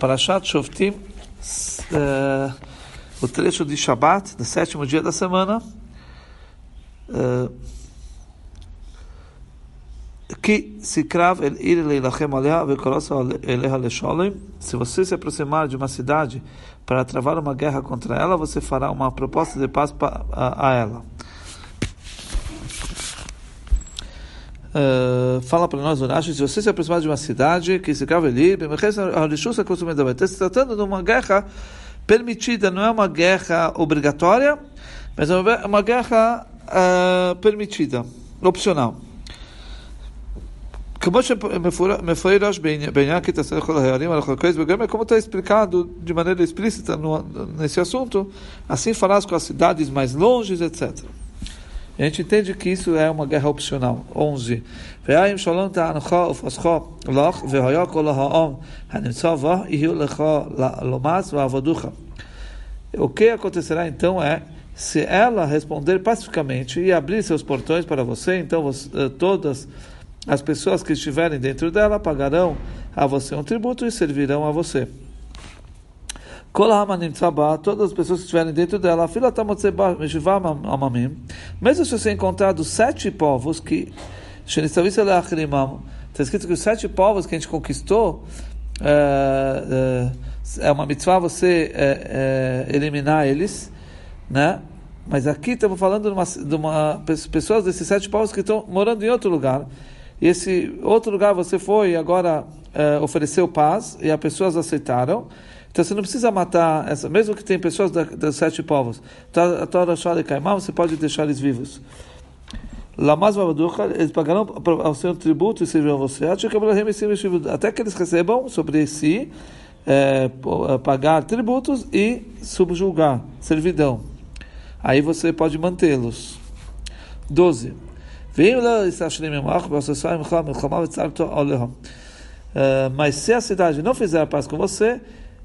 Parashat Shoftim, uh, o trecho de Shabbat, do sétimo dia da semana, uh, que se crava. Se você se aproximar de uma cidade para travar uma guerra contra ela, você fará uma proposta de paz a ela. Uh, fala para nós, Urashi, se você se aproximar de uma cidade que se crava ali, está se tratando de uma guerra permitida, não é uma guerra obrigatória, mas é uma guerra uh, permitida, opcional. Como está explicado de maneira explícita no, nesse assunto, assim farás com as cidades mais longes, etc. A gente entende que isso é uma guerra opcional. 11. O que acontecerá então é se ela responder pacificamente e abrir seus portões para você, então você, eh, todas as pessoas que estiverem dentro dela pagarão a você um tributo e servirão a você todas as pessoas que estiverem dentro dela, mesmo se você encontrar dos sete povos que está escrito que os sete povos que a gente conquistou é, é, uma mitzvah você é, é, eliminar eles, né? Mas aqui estamos falando de uma, de uma pessoas desses sete povos que estão morando em outro lugar. E esse outro lugar você foi e agora ofereceu paz e as pessoas aceitaram. Então você não precisa matar, essa, mesmo que tem pessoas da, sete povos, a Torah Shali Kaimam, você pode deixar eles vivos. Lamas eles pagarão ao seu tributo e servirão você, até que eles recebam sobre si é, pagar tributos e subjugar, servidão. Aí você pode mantê-los. 12. Mas se a cidade não fizer a paz com você,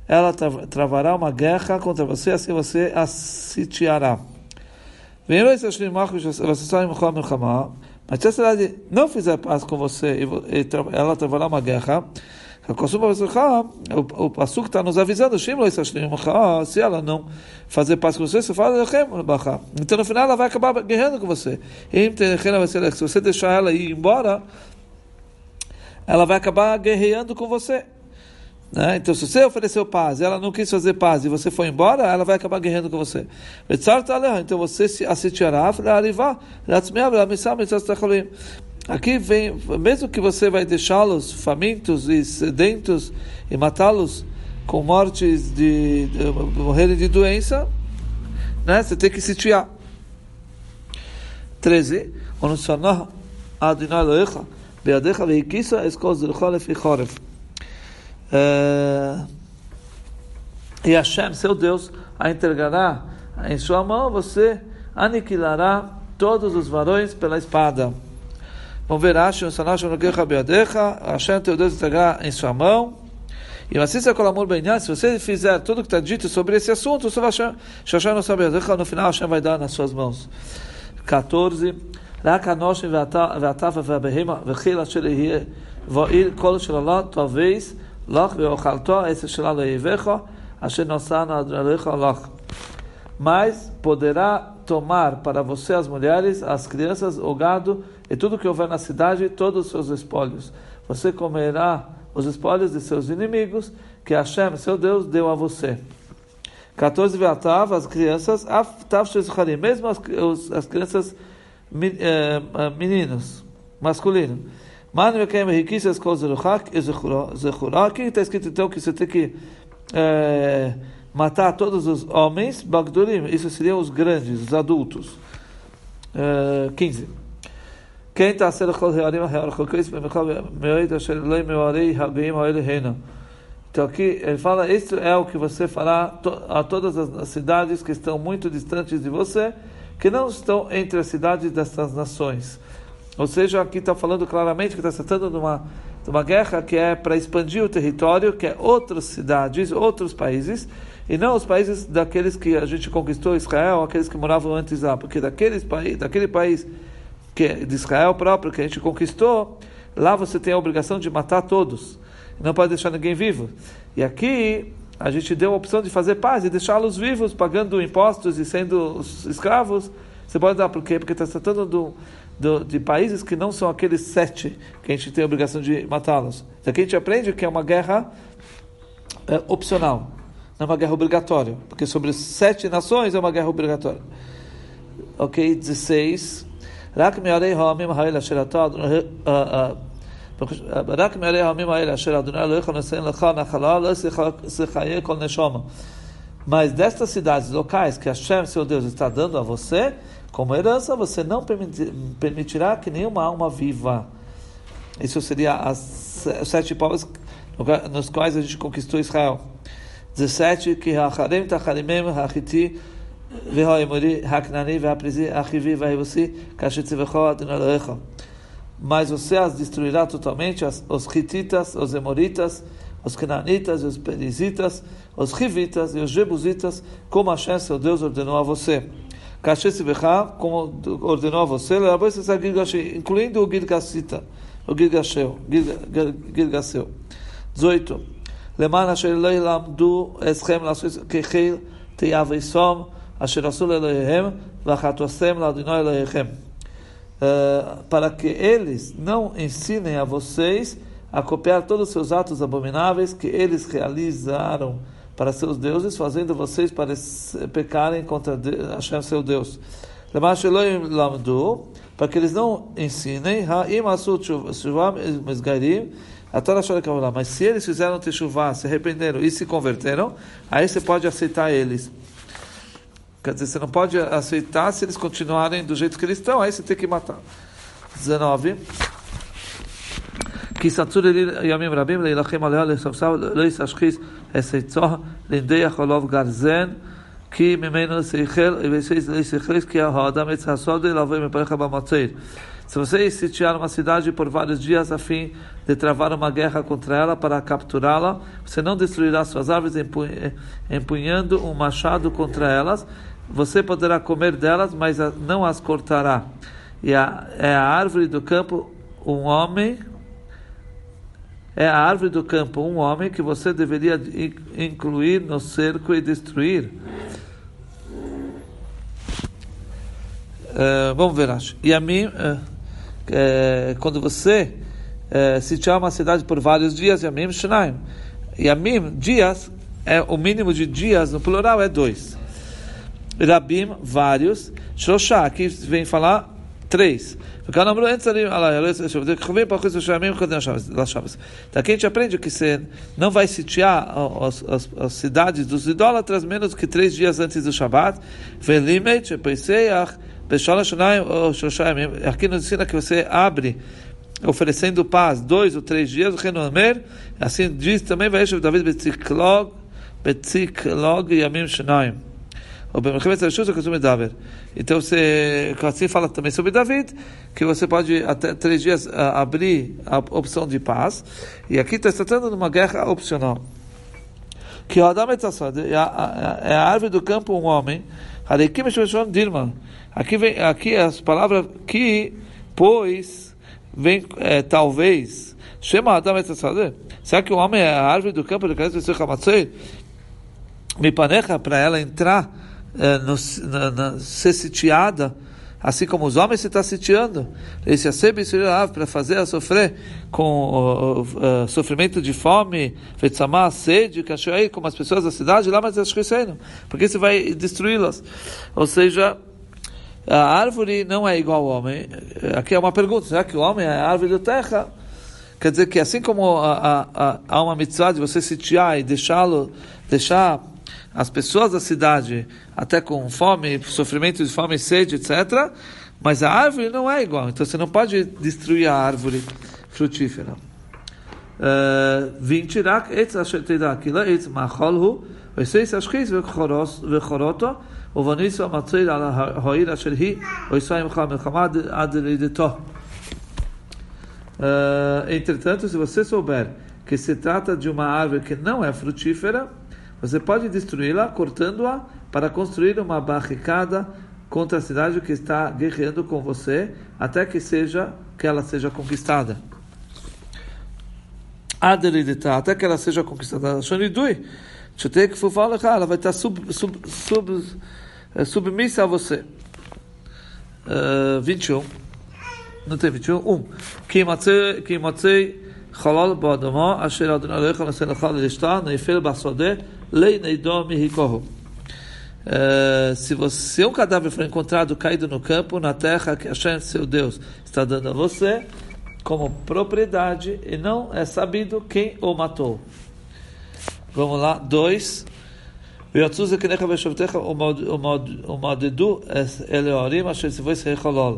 ela travará uma guerra contra você, assim você a sitiará. Mas se a cidade não fizer paz com você, ela travará uma guerra. O Passuco está nos avisando, se ela não fazer paz com você, você fala, então no final ela vai acabar guerreando com você. Se você deixar ela ir embora, ela vai acabar guerreando com você. Né? Então, se você ofereceu paz, ela não quis fazer paz e você foi embora, ela vai acabar guerreando com você. Então você se assistirá, Aqui vem, mesmo que você vai deixá-los famintos e sedentos e matá-los com mortes de, de, morrerem de doença, né? Você tem que sitiar. 13. Adonai Elohecha, Beadecha veikisa e Hashem, seu Deus, a entregará em sua mão, você aniquilará todos os varões pela espada. Vamos ver, Hashem, Hashem, teu Deus, entregará em sua mão. E assim se amor bem se você fizer tudo o que está dito sobre esse assunto, no final Hashem vai dar nas suas mãos. 14. רק הנושם והטף והבהמה וחיל אשר יהיה ועיר כל של Allah, mas poderá tomar para você as mulheres, as crianças, o gado e tudo que houver na cidade, todos os seus espólios. Você comerá os espólios de seus inimigos, que Hashem, seu Deus, deu a você. 14 Veatav, as crianças, mesmo as, as crianças eh, meninos, masculinos. Mano Mekem Riquícias com Zeruchak e Zechurá. Aqui está escrito então que você tem que é, matar todos os homens, Bagdurim, isso seriam os grandes, os adultos. É, 15. Quem está sendo então aqui ele fala, isso é o que você fará a todas as cidades que estão muito distantes de você, que não estão entre as cidades dessas nações. Ou seja, aqui está falando claramente que está tratando de uma, de uma guerra que é para expandir o território, que é outras cidades, outros países, e não os países daqueles que a gente conquistou Israel, aqueles que moravam antes lá, porque daqueles países, daquele país que é de Israel próprio que a gente conquistou, lá você tem a obrigação de matar todos. não pode deixar ninguém vivo. E aqui a gente deu a opção de fazer paz e deixá-los vivos, pagando impostos e sendo escravos. Você pode dar por quê? Porque está tratando do, do, de países que não são aqueles sete que a gente tem a obrigação de matá-los. Então aqui a gente aprende que é uma guerra é, opcional, não é uma guerra obrigatória, porque sobre sete nações é uma guerra obrigatória. Ok, 16. רק מערי העמים האלה אשר אתה, רק מערי העמים האלה אשר אדוני אלוהיך נושא לך נחלה, לא יחיה כל נשמה. Mas destas cidades locais que Hashem, seu Deus, está dando a você, como herança, você não permitirá que nenhuma alma viva. Isso seria as sete povos nos quais a gente conquistou Israel. 17 que Hacharem, Tacharimem, Hachiti, Haknani, Vehaprizi, Achivi, Vehivusi, Kashitzi, Vehoad, Mas você as destruirá totalmente, as, os Hititas, os Emoritas, os Cananitas, os Perizitas, os Rivitas e os Jebusitas, como a chance o Deus, ordenou a você Kasher como ordenou a você, incluindo o Gilgasita, o Gilgasheu, Gilgaseu. 18. למען אשר לא ילמדו אתכם לעשות כחיל תיאבסום אשר עשו לאלוהיהם ואחתוסם לאדוני אלוהיכם. Para que eles não ensinem a vocês a copiar todos os seus atos abomináveis que eles realizaram para seus deuses, fazendo vocês pecarem contra Hashem, seu Deus. Para que eles não ensinem, mas se eles fizeram teshuvah, se arrependeram e se converteram, aí você pode aceitar eles. Quer dizer, você não pode aceitar se eles continuarem do jeito que eles estão, aí você tem que matar. 19. Que satura yamim rabim leilachem aleh leisashchis לא יסשחיס אסייצו לנדח עליו גרזן כי ממנו שכל וישכל כי האדם עץ הסוד לבוא מפריך במציר. Se você sitiar uma cidade por vários dias a fim de travar uma guerra contra ela para capturá-la, você não destruirá suas árvores empunhando um machado contra elas. Você poderá comer delas, mas não as cortará. E a, é a árvore do campo um homem, é a árvore do campo um homem que você deveria incluir no cerco e destruir. Uh, vamos ver, acho. E a mim. Uh, quando você é, sitiar uma cidade por vários dias, Yamim Shnaim. Yamim, dias, é, o mínimo de dias, no plural, é dois. Rabim, vários. Shoshá, aqui vem falar três. Então aqui a gente aprende que você não vai sitiar as, as, as cidades dos idólatras menos que três dias antes do Shabat. Aqui nos ensina que você abre oferecendo paz dois ou três dias, assim diz também, David Betziklog, Betziklog Yamim Shanaim. Então você assim fala também sobre David, que você pode até três dias abrir a opção de paz. E aqui está tratando de uma guerra opcional. Que o Adam é a árvore do campo um homem. Aqui vem aqui as palavras que pois vem é, talvez chama Adam Será que o homem é a árvore do campo de Kanes Hamatzei? Me paneca para ela entrar no, na, na, ser sitiada assim como os homens se estão sitiando, esse para fazer a sofrer com o, o, sofrimento de fome, fetzamá, sede, cachoeira, como as pessoas da cidade, lá, mas porque você vai destruí-las. Ou seja, a árvore não é igual ao homem. Aqui é uma pergunta: será que o homem é a árvore da terra? Quer dizer que assim como há uma mitzvah de você sitiar e deixá-lo, deixar as pessoas da cidade, até com fome, sofrimento de fome, sede, etc. Mas a árvore não é igual, então você não pode destruir a árvore frutífera. Vim etz vechoros vechoroto ha'ir. Eh, entretanto, se você souber que se trata de uma árvore que não é frutífera, você pode destruí-la cortando-a para construir uma barricada contra a cidade que está guerreando com você, até que seja que ela seja conquistada. Aderidita, até que ela seja conquistada. Shonidui, Tchutei que fala, ela vai estar sub, sub, sub, eh, submissa a você. Uh, 21. Não tem 21? 1. כי מוצא חלל באדמו, אשר אדוני לא יכול לעשות לך לרשתה, נפל בשדה, לינידו מהיקוהו. Uh, se você um cadáver for encontrado caído no campo, na terra que Hashem, seu Deus, está dando a você como propriedade e não é sabido quem o matou. Vamos lá, dois. ויצאו זקניך ושבטיך ומעודדו אלה אשר ציוו ישראל חלל.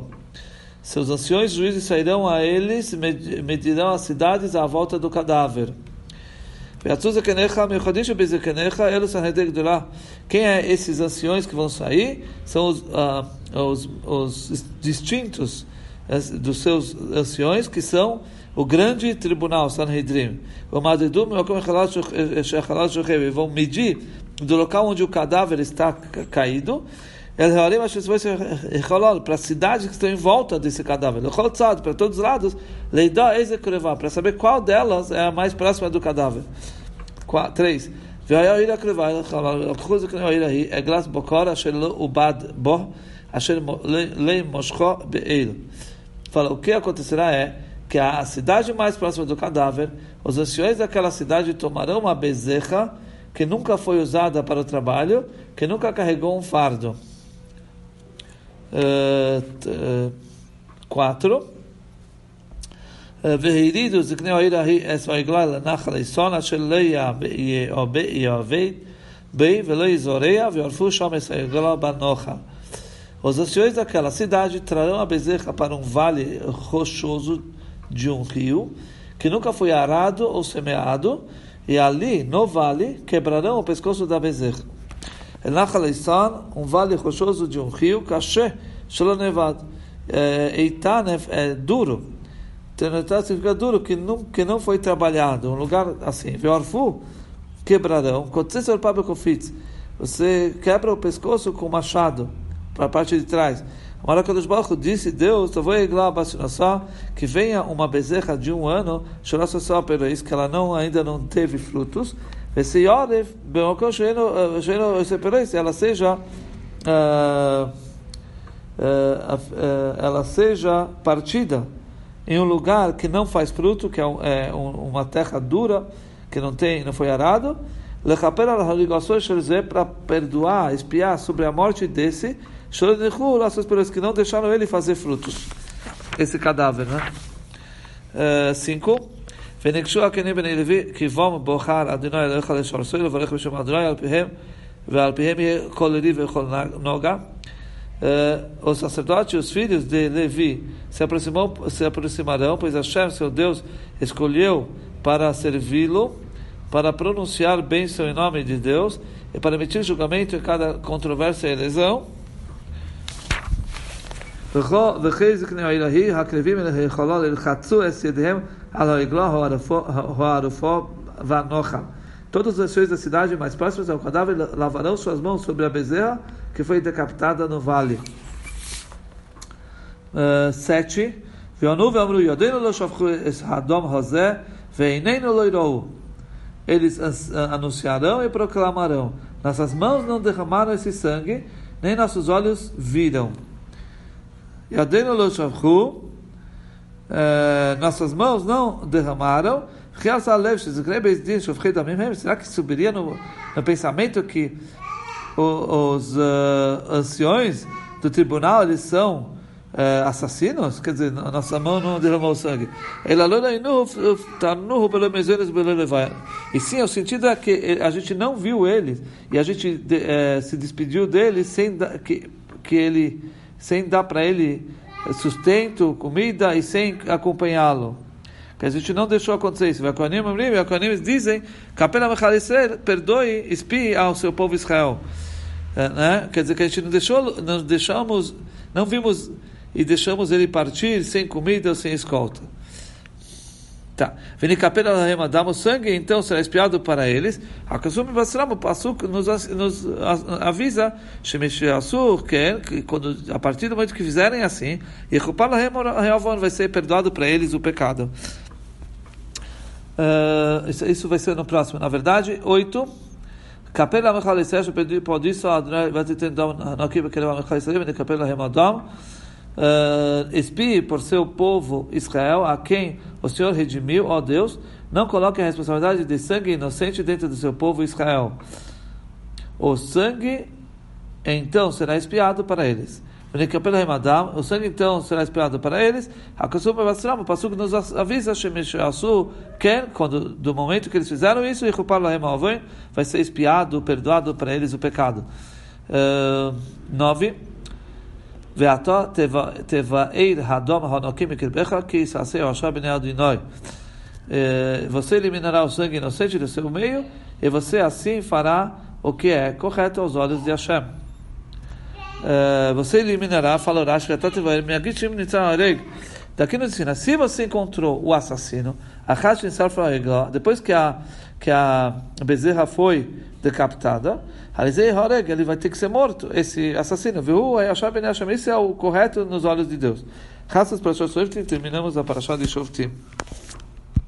Seus anciões juízes sairão a eles, medirão as cidades à volta do cadáver. Quem é esses anciões que vão sair? São os, uh, os, os distintos dos seus anciões, que são o grande tribunal, Sanhedrin. Vão medir do local onde o cadáver está caído para as cidades que estão em volta desse cadáver, para todos os lados, para saber qual delas é a mais próxima do cadáver. 3. Fala, o que acontecerá é que a cidade mais próxima do cadáver, os anciões daquela cidade tomarão uma bezerra que nunca foi usada para o trabalho, que nunca carregou um fardo. 4. והרידו זקני העיר ההיא אס ועגלה לנחל איסון אשר לא יעבד בי ולא יזורע ויערפו שם אס העגלה בנוחל. Os anciões daquela cidade trarão a bezerra para um vale rochoso de um rio que nunca foi arado ou semeado, e ali, no vale, quebrarão o pescoço da bezerra. Elachal Eisan, um vale rochoso de um rio, Kashe, Shalonevad. Eitan é duro. Tenetá significa duro, que não, que não foi trabalhado. Um lugar assim. Veorfu, quebrarão. Kotzesor Pabekofitz. Você quebra o pescoço com machado, para a parte de trás. Agora Kadosh Baruch disse, Deus, que venha uma bezerra de um ano, que ela não, ainda não teve frutos, ela seja uh, uh, ela seja partida em um lugar que não faz fruto, que é, é uma terra dura, que não tem, não foi arado, para perdoar, espiar sobre a morte desse, que não deixaram ele fazer frutos. Esse cadáver, né? Uh, cinco. וניגשו הקנים בני לוי כי בום בוחר אדוני אלוהיך לשורסוי לברך בשם אדוני על פיהם ועל פיהם יהיה כל לוי וכל נוגה. os sacerdotes e os filhos de Levi se, aproximou, se aproximarão, pois Hashem, seu Deus, escolheu para servi-lo, para pronunciar bem seu nome de Deus e para emitir julgamento em cada controvérsia e lesão. וכי זקני האלוהי הקרבים אל החלל ילחצו את ידיהם על העגלה הערופו והנוחם. Todos os senhores da cidade mais próximos ao cadáver lavarão suas mãos sobre a bezerra que foi decapitada no vale. Uh, sete. Eles anunciarão e proclamarão: Nossas mãos não derramaram esse sangue, nem nossos olhos viram. Yadenu lo shavchu, eh, nossas mãos não derramaram. Será que subiria no, no pensamento que os, uh, anciões do tribunal eles são uh, assassinos? Quer dizer, nossa mão não derramou sangue. E sim, o sentido é que a gente não viu eles e a gente uh, se despediu dele sem que, que ele sem dar para ele sustento, comida e sem acompanhá-lo. Que a gente não deixou acontecer isso. E Akonim dizem, Capela perdoe, espie ao seu povo Israel. É, né? Quer dizer que a gente não deixou, não deixamos, não vimos e deixamos ele partir sem comida ou sem escolta. Tá. Venicapela damos sangue, então será espiado para eles. Hakasumi Basram, o Pasuk nos, nos avisa, que quando, a partir do momento que fizerem assim, vai ser perdoado para eles o pecado. Uh, isso, isso, vai ser no próximo. Na verdade, oito. Capela Mechal Yisrael, por isso, vai ter tendão aqui, porque ele vai Mechal Yisrael, ele capela Remadam. Espie por seu povo Israel, a quem o Senhor redimiu, ó Deus, não coloque a responsabilidade de sangue inocente dentro do seu povo Israel. O sangue então será espiado para eles. O sangue então será espiado para eles. O Passuco nos avisa que quando do momento que eles fizeram isso, vai ser espiado, perdoado para eles o pecado. Uh, nove. Você eliminará o sangue inocente do seu meio e você assim fará o que é correto aos olhos de Hashem. Você eliminará, falará, daqui nos ensina, se você encontrou o assassino, depois que a, que a bezerra foi decapitada, ele vai ter que ser morto, esse assassino. Esse é o correto nos olhos de Deus. Graças para terminamos a parasha de Shoftim.